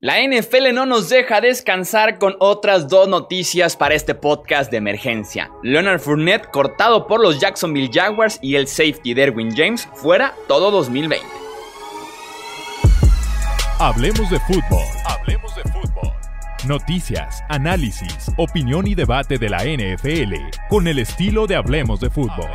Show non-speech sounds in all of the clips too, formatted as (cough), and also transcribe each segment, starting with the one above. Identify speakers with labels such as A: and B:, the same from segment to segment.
A: La NFL no nos deja descansar con otras dos noticias para este podcast de emergencia. Leonard Fournette cortado por los Jacksonville Jaguars y el safety Derwin James fuera todo 2020.
B: Hablemos de fútbol. Hablemos de fútbol. Noticias, análisis, opinión y debate de la NFL con el estilo de Hablemos de fútbol.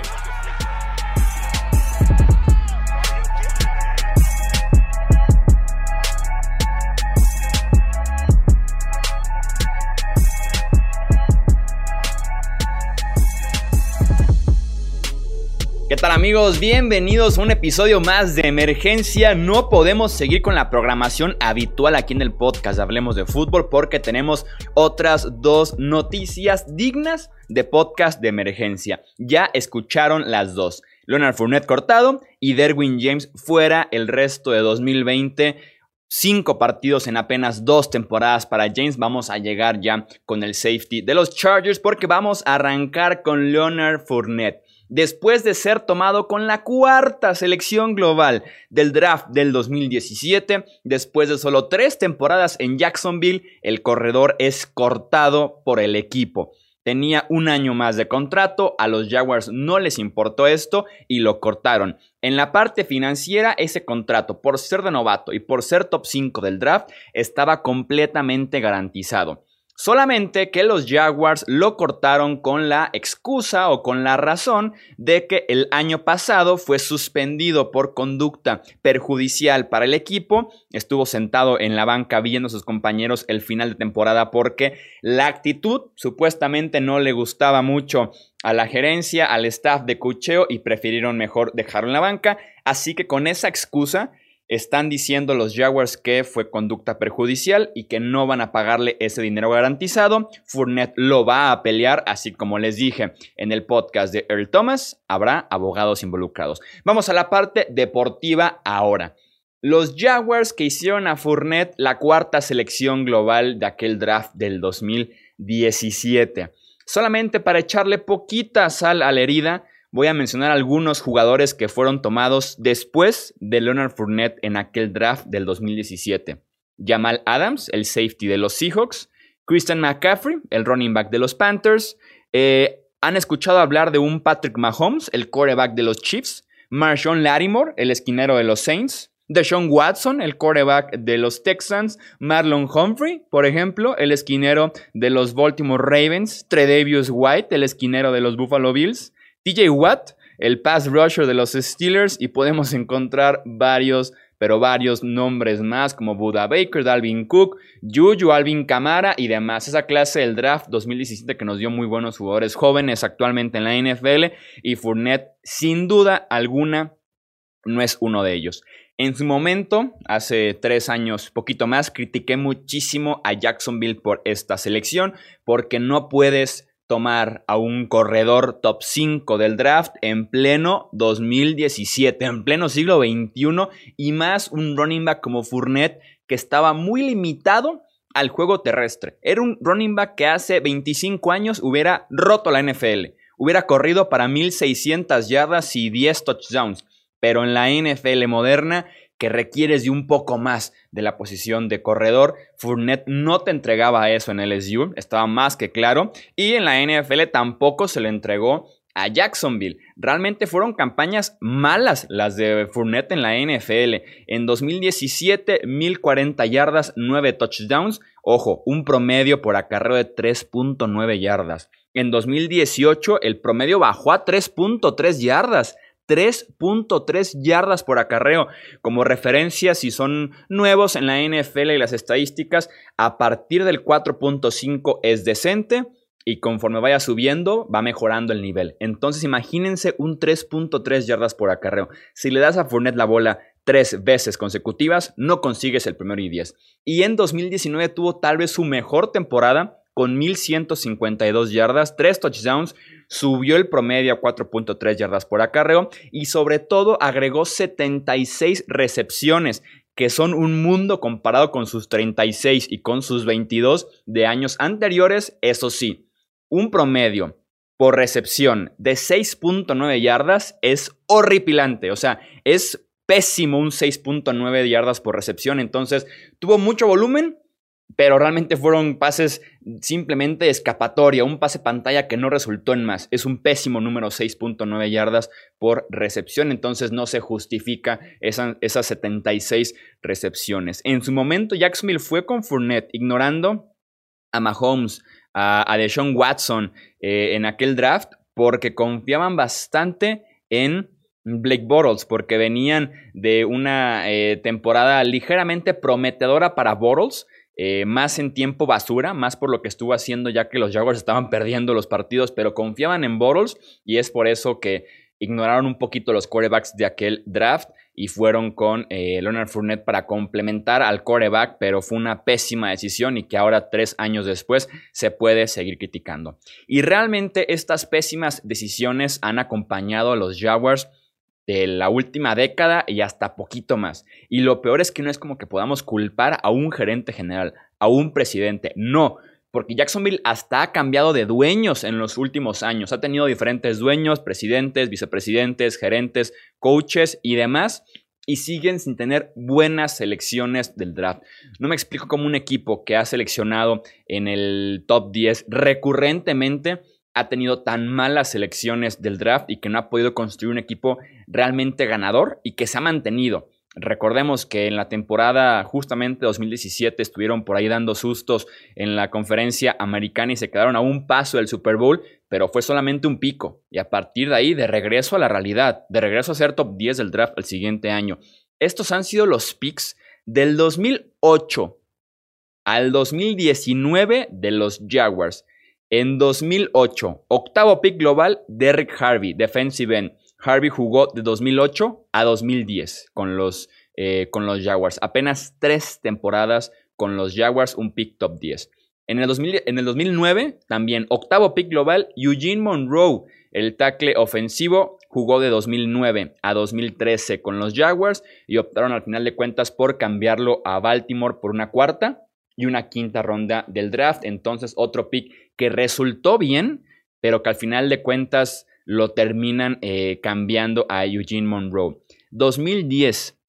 A: Tal amigos? Bienvenidos a un episodio más de emergencia. No podemos seguir con la programación habitual aquí en el podcast Hablemos de Fútbol porque tenemos otras dos noticias dignas de podcast de emergencia. Ya escucharon las dos. Leonard Fournette cortado y Derwin James fuera el resto de 2020 cinco partidos en apenas dos temporadas para James. Vamos a llegar ya con el safety de los Chargers porque vamos a arrancar con Leonard Fournette después de ser tomado con la cuarta selección global del draft del 2017. Después de solo tres temporadas en Jacksonville, el corredor es cortado por el equipo. Tenía un año más de contrato, a los Jaguars no les importó esto y lo cortaron. En la parte financiera, ese contrato, por ser de novato y por ser top 5 del draft, estaba completamente garantizado. Solamente que los Jaguars lo cortaron con la excusa o con la razón de que el año pasado fue suspendido por conducta perjudicial para el equipo. Estuvo sentado en la banca viendo a sus compañeros el final de temporada porque la actitud supuestamente no le gustaba mucho a la gerencia, al staff de cucheo y prefirieron mejor dejarlo en la banca. Así que con esa excusa están diciendo los Jaguars que fue conducta perjudicial y que no van a pagarle ese dinero garantizado. Fournette lo va a pelear, así como les dije en el podcast de Earl Thomas, habrá abogados involucrados. Vamos a la parte deportiva ahora. Los Jaguars que hicieron a Fournette la cuarta selección global de aquel draft del 2017. Solamente para echarle poquita sal a la herida, voy a mencionar algunos jugadores que fueron tomados después de Leonard Fournette en aquel draft del 2017. Jamal Adams, el safety de los Seahawks. Christian McCaffrey, el running back de los Panthers. Eh, han escuchado hablar de un Patrick Mahomes, el quarterback de los Chiefs. Marshawn Lattimore, el esquinero de los Saints. Deshaun Watson, el quarterback de los Texans, Marlon Humphrey, por ejemplo, el esquinero de los Baltimore Ravens, Tredavious White, el esquinero de los Buffalo Bills, TJ Watt, el pass rusher de los Steelers, y podemos encontrar varios, pero varios nombres más como Buda Baker, Dalvin Cook, Juju, Alvin Kamara y demás. Esa clase del draft 2017 que nos dio muy buenos jugadores jóvenes actualmente en la NFL y Fournette, sin duda alguna, no es uno de ellos. En su momento, hace tres años, poquito más, critiqué muchísimo a Jacksonville por esta selección, porque no puedes tomar a un corredor top 5 del draft en pleno 2017, en pleno siglo XXI, y más un running back como Fournette que estaba muy limitado al juego terrestre. Era un running back que hace 25 años hubiera roto la NFL, hubiera corrido para 1600 yardas y 10 touchdowns, pero en la NFL moderna que requieres de un poco más de la posición de corredor. Fournette no te entregaba eso en LSU, estaba más que claro. Y en la NFL tampoco se le entregó a Jacksonville. Realmente fueron campañas malas las de Fournette en la NFL. En 2017, 1040 yardas, 9 touchdowns. Ojo, un promedio por acarreo de 3.9 yardas. En 2018, el promedio bajó a 3.3 yardas. 3.3 yardas por acarreo. Como referencia, si son nuevos en la NFL y las estadísticas, a partir del 4.5 es decente y conforme vaya subiendo va mejorando el nivel. Entonces imagínense un 3.3 yardas por acarreo. Si le das a Fournette la bola tres veces consecutivas, no consigues el primero y 10. Y en 2019 tuvo tal vez su mejor temporada con 1152 yardas, 3 touchdowns, subió el promedio a 4.3 yardas por acarreo y sobre todo agregó 76 recepciones, que son un mundo comparado con sus 36 y con sus 22 de años anteriores, eso sí, un promedio por recepción de 6.9 yardas es horripilante, o sea, es pésimo, un 6.9 yardas por recepción. Entonces, tuvo mucho volumen, pero realmente fueron pases simplemente escapatoria, un pase pantalla que no resultó en más. Es un pésimo número 6.9 yardas por recepción, entonces no se justifica esas 76 recepciones. En su momento, Jacksonville fue con Fournette, ignorando a Mahomes, a, a Deshaun Watson eh, en aquel draft, porque confiaban bastante en Blake Bortles, porque venían de una eh, temporada ligeramente prometedora para Bortles eh, más en tiempo basura, más por lo que estuvo haciendo ya que los Jaguars estaban perdiendo los partidos, pero confiaban en Bottles y es por eso que ignoraron un poquito los quarterbacks de aquel draft y fueron con eh, Leonard Fournette para complementar al quarterback, pero fue una pésima decisión y que ahora tres años después se puede seguir criticando. Y realmente estas pésimas decisiones han acompañado a los Jaguars de la última década y hasta poquito más. Y lo peor es que no es como que podamos culpar a un gerente general, a un presidente. No, porque Jacksonville hasta ha cambiado de dueños en los últimos años. Ha tenido diferentes dueños, presidentes, vicepresidentes, gerentes, coaches y demás. Y siguen sin tener buenas selecciones del draft. No me explico cómo un equipo que ha seleccionado en el top 10 recurrentemente ha tenido tan malas selecciones del draft y que no ha podido construir un equipo realmente ganador y que se ha mantenido. Recordemos que en la temporada justamente 2017 estuvieron por ahí dando sustos en la conferencia americana y se quedaron a un paso del Super Bowl, pero fue solamente un pico. Y a partir de ahí, de regreso a la realidad, de regreso a ser top 10 del draft el siguiente año. Estos han sido los picks del 2008 al 2019 de los Jaguars. En 2008, octavo pick global, Derrick Harvey, defensive end. Harvey jugó de 2008 a 2010 con los, eh, con los Jaguars. Apenas tres temporadas con los Jaguars, un pick top 10. En el, en el 2009, también octavo pick global, Eugene Monroe, el tackle ofensivo, jugó de 2009 a 2013 con los Jaguars y optaron al final de cuentas por cambiarlo a Baltimore por una cuarta y una quinta ronda del draft. Entonces, otro pick que resultó bien, pero que al final de cuentas lo terminan eh, cambiando a Eugene Monroe. 2010,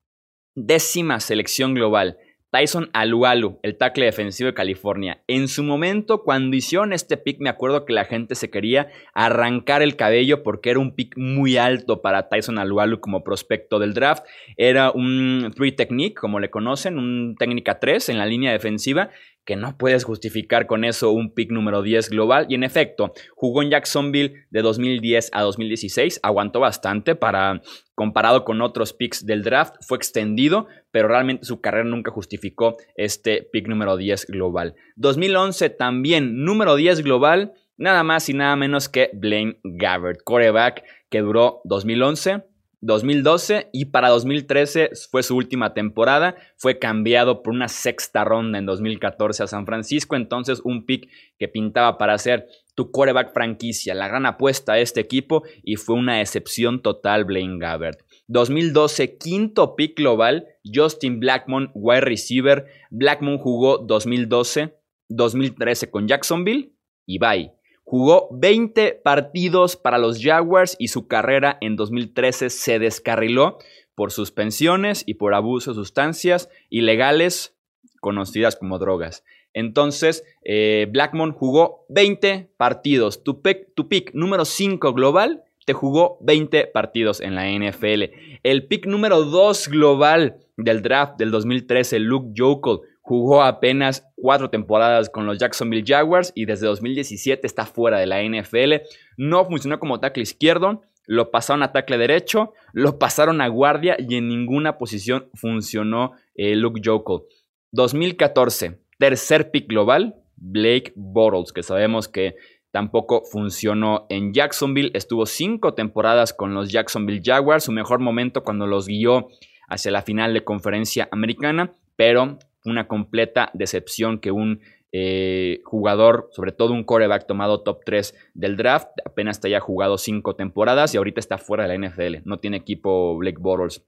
A: décima selección global. Tyson Alualu, el tackle defensivo de California. En su momento, cuando hicieron este pick, me acuerdo que la gente se quería arrancar el cabello porque era un pick muy alto para Tyson Alualu como prospecto del draft. Era un three technique, como le conocen, un técnica 3 en la línea defensiva que no puedes justificar con eso un pick número 10 global. Y en efecto, jugó en Jacksonville de 2010 a 2016, aguantó bastante para, comparado con otros picks del draft, fue extendido, pero realmente su carrera nunca justificó este pick número 10 global. 2011 también número 10 global, nada más y nada menos que Blaine Gabbert, coreback que duró 2011 2012 y para 2013 fue su última temporada. Fue cambiado por una sexta ronda en 2014 a San Francisco. Entonces, un pick que pintaba para ser tu quarterback franquicia, la gran apuesta a este equipo y fue una excepción total Blaine Gabbert. 2012, quinto pick global, Justin Blackmon, wide receiver. Blackmon jugó 2012, 2013 con Jacksonville y bye. Jugó 20 partidos para los Jaguars y su carrera en 2013 se descarriló por suspensiones y por abuso de sustancias ilegales conocidas como drogas. Entonces, eh, Blackmon jugó 20 partidos. Tu pick, tu pick número 5 global te jugó 20 partidos en la NFL. El pick número 2 global del draft del 2013, Luke Jokel, Jugó apenas cuatro temporadas con los Jacksonville Jaguars y desde 2017 está fuera de la NFL. No funcionó como tackle izquierdo, lo pasaron a tackle derecho, lo pasaron a guardia y en ninguna posición funcionó eh, Luke Jokel. 2014, tercer pick global, Blake Bortles, que sabemos que tampoco funcionó en Jacksonville. Estuvo cinco temporadas con los Jacksonville Jaguars, su mejor momento cuando los guió hacia la final de conferencia americana, pero una completa decepción que un eh, jugador, sobre todo un coreback tomado top 3 del draft, apenas te haya jugado 5 temporadas y ahorita está fuera de la NFL. No tiene equipo Blake Bortles.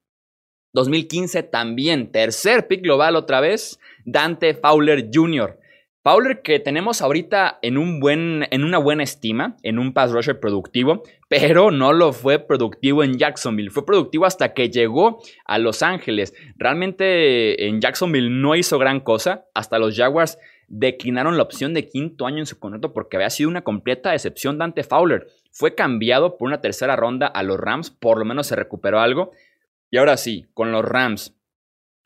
A: 2015 también, tercer pick global otra vez, Dante Fowler Jr., Fowler que tenemos ahorita en, un buen, en una buena estima, en un pass rusher productivo, pero no lo fue productivo en Jacksonville. Fue productivo hasta que llegó a Los Ángeles. Realmente en Jacksonville no hizo gran cosa. Hasta los Jaguars declinaron la opción de quinto año en su contrato porque había sido una completa decepción Dante Fowler. Fue cambiado por una tercera ronda a los Rams, por lo menos se recuperó algo. Y ahora sí, con los Rams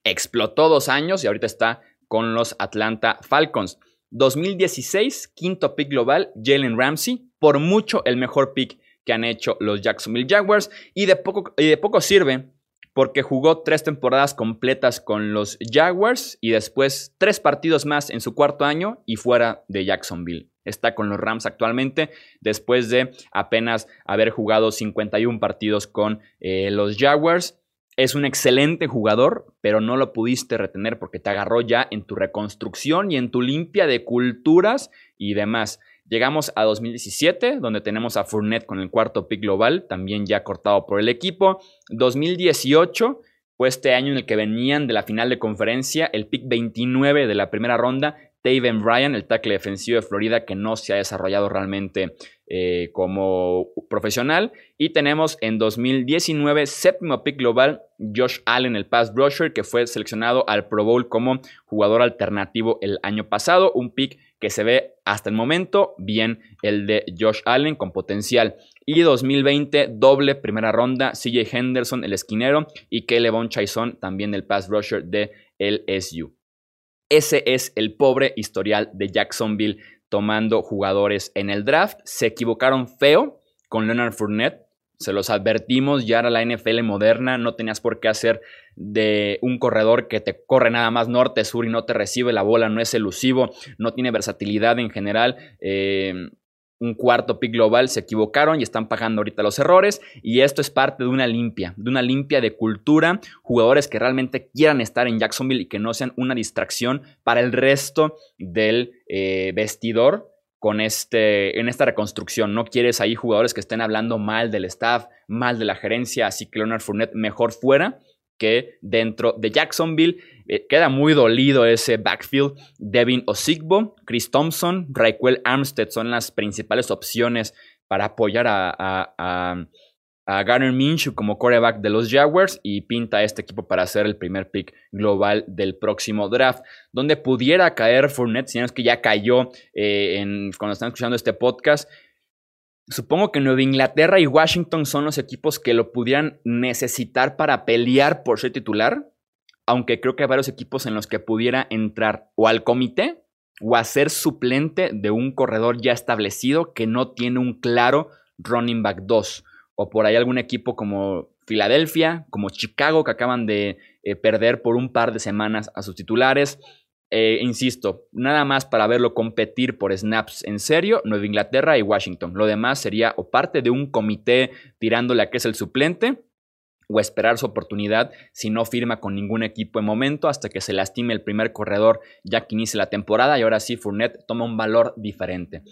A: explotó dos años y ahorita está con los Atlanta Falcons. 2016, quinto pick global, Jalen Ramsey, por mucho el mejor pick que han hecho los Jacksonville Jaguars y de poco, y de poco sirve porque jugó tres temporadas completas con los Jaguars y después tres partidos más en su cuarto año y fuera de Jacksonville. Está con los Rams actualmente después de apenas haber jugado 51 partidos con eh, los Jaguars es un excelente jugador, pero no lo pudiste retener porque te agarró ya en tu reconstrucción y en tu limpia de culturas y demás. Llegamos a 2017, donde tenemos a Fournette con el cuarto pick global, también ya cortado por el equipo. 2018 fue este año en el que venían de la final de conferencia, el pick 29 de la primera ronda, Taven Bryan, el tackle defensivo de Florida que no se ha desarrollado realmente eh, como profesional. Y tenemos en 2019, séptimo pick global, Josh Allen, el pass rusher, que fue seleccionado al Pro Bowl como jugador alternativo el año pasado. Un pick que se ve hasta el momento bien el de Josh Allen con potencial. Y 2020, doble primera ronda, CJ Henderson, el esquinero, y Kelevon Chaison, también el pass rusher de LSU. Ese es el pobre historial de Jacksonville tomando jugadores en el draft. Se equivocaron feo con Leonard Fournette. Se los advertimos, ya era la NFL moderna, no tenías por qué hacer de un corredor que te corre nada más norte-sur y no te recibe la bola, no es elusivo, no tiene versatilidad en general. Eh, un cuarto pick global, se equivocaron y están pagando ahorita los errores. Y esto es parte de una limpia, de una limpia de cultura, jugadores que realmente quieran estar en Jacksonville y que no sean una distracción para el resto del eh, vestidor con este, en esta reconstrucción. No quieres ahí jugadores que estén hablando mal del staff, mal de la gerencia, así que Leonard Fournette mejor fuera que dentro de Jacksonville. Eh, queda muy dolido ese backfield. Devin Osigbo, Chris Thompson, Raquel Armstead son las principales opciones para apoyar a, a, Garner Minshew como coreback de los Jaguars y pinta este equipo para ser el primer pick global del próximo draft. Donde pudiera caer Fournette, si no es que ya cayó eh, en, cuando están escuchando este podcast. Supongo que Nueva Inglaterra y Washington son los equipos que lo pudieran necesitar para pelear por ser titular, aunque creo que hay varios equipos en los que pudiera entrar o al comité o a ser suplente de un corredor ya establecido que no tiene un claro running back 2, o por ahí algún equipo como Filadelfia, como Chicago, que acaban de eh, perder por un par de semanas a sus titulares. Eh, insisto, nada más para verlo competir por snaps en serio, Nueva Inglaterra y Washington. Lo demás sería o parte de un comité tirándole a que es el suplente o esperar su oportunidad si no firma con ningún equipo en momento hasta que se lastime el primer corredor ya que inicie la temporada y ahora sí Fournette toma un valor diferente.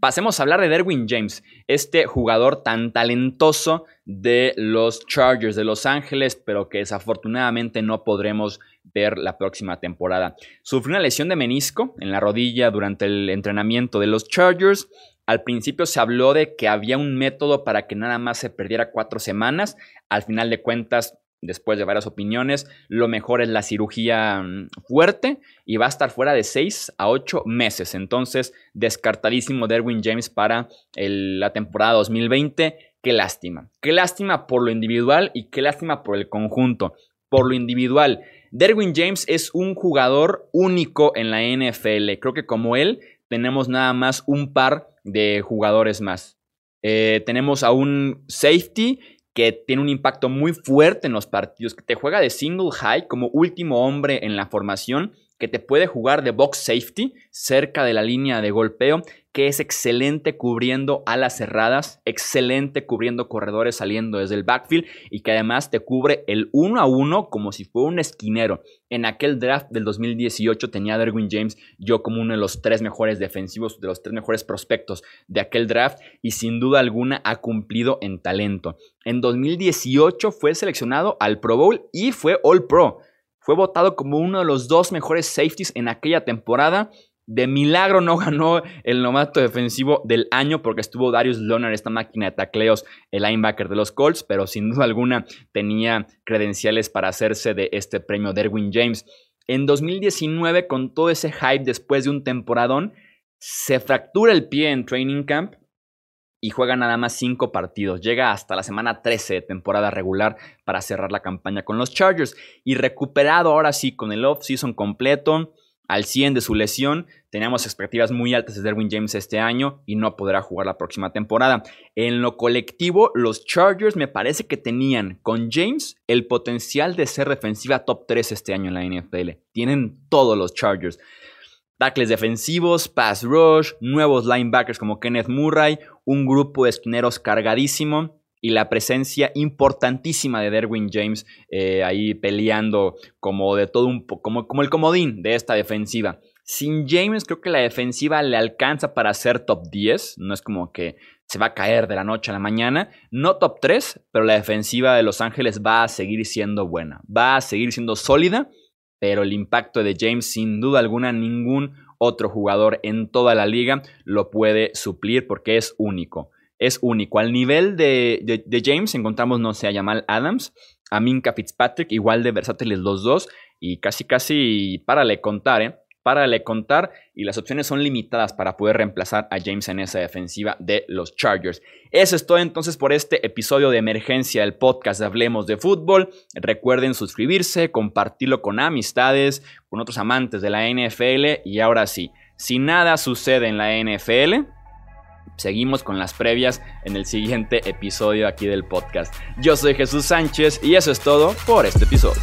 A: Pasemos a hablar de Derwin James, este jugador tan talentoso de los Chargers de Los Ángeles, pero que desafortunadamente no podremos ver la próxima temporada. Sufrió una lesión de menisco en la rodilla durante el entrenamiento de los Chargers. Al principio se habló de que había un método para que nada más se perdiera cuatro semanas. Al final de cuentas, después de varias opiniones, lo mejor es la cirugía mm, fuerte y va a estar fuera de seis a ocho meses. Entonces, descartadísimo Derwin James para la temporada 2020. Qué lástima. Qué lástima por lo individual y qué lástima por el conjunto. Por lo individual, Derwin James es un jugador único en la NFL. Creo que como él tenemos nada más un par de jugadores más. Eh, tenemos a un safety que tiene un impacto muy fuerte en los partidos, que te juega de single high como último hombre en la formación que te puede jugar de box safety cerca de la línea de golpeo, que es excelente cubriendo alas cerradas, excelente cubriendo corredores saliendo desde el backfield y que además te cubre el uno a uno como si fuera un esquinero. En aquel draft del 2018 tenía a James yo como uno de los tres mejores defensivos, de los tres mejores prospectos de aquel draft y sin duda alguna ha cumplido en talento. En 2018 fue seleccionado al Pro Bowl y fue All Pro. Fue votado como uno de los dos mejores safeties en aquella temporada De milagro no (laughs) ganó el novato defensivo del año porque estuvo Darius Leonard, esta máquina de tacleos, el linebacker de los Colts, pero sin duda alguna tenía credenciales para hacerse de este premio Derwin James. En 2019, con todo ese hype después de un temporadón, se fractura el pie en training camp y juega nada más 5 partidos. Llega hasta la semana 13 de temporada regular para cerrar la campaña con los Chargers. Y recuperado ahora sí con el off-season completo, al 100 de su lesión. Teníamos expectativas muy altas de Derwin James este año y no podrá jugar la próxima temporada. En lo colectivo, los Chargers me parece que tenían con James el potencial de ser defensiva top 3 este año en la NFL. Tienen todos los Chargers. Tackles defensivos, pass rush, nuevos linebackers como Kenneth Murray, un grupo de esquineros cargadísimo y la presencia importantísima de Derwin James eh, ahí peleando como de todo un como, como el comodín de esta defensiva. Sin James creo que la defensiva le alcanza para ser top 10, no es como que se va a caer de la noche a la mañana, no top 3, pero la defensiva de Los Ángeles va a seguir siendo buena, va a seguir siendo sólida pero el impacto de James sin duda alguna ningún otro jugador en toda la liga lo puede suplir porque es único. Es único. Al nivel de, James encontramos, no sé, a Jamal Adams, a Minka Fitzpatrick, igual de versátiles los dos, y casi, casi, párale contar, ¿eh? Párale contar, y las opciones son limitadas para poder reemplazar a James en esa defensiva de los Chargers. Eso es todo entonces por este episodio de emergencia del podcast Hablemos de Fútbol. Recuerden suscribirse, compartirlo con amistades, con otros amantes de la NFL. Y ahora sí, si nada sucede en la NFL, seguimos con las previas en el siguiente episodio aquí del podcast. Yo soy Jesús Sánchez y eso es todo por este episodio.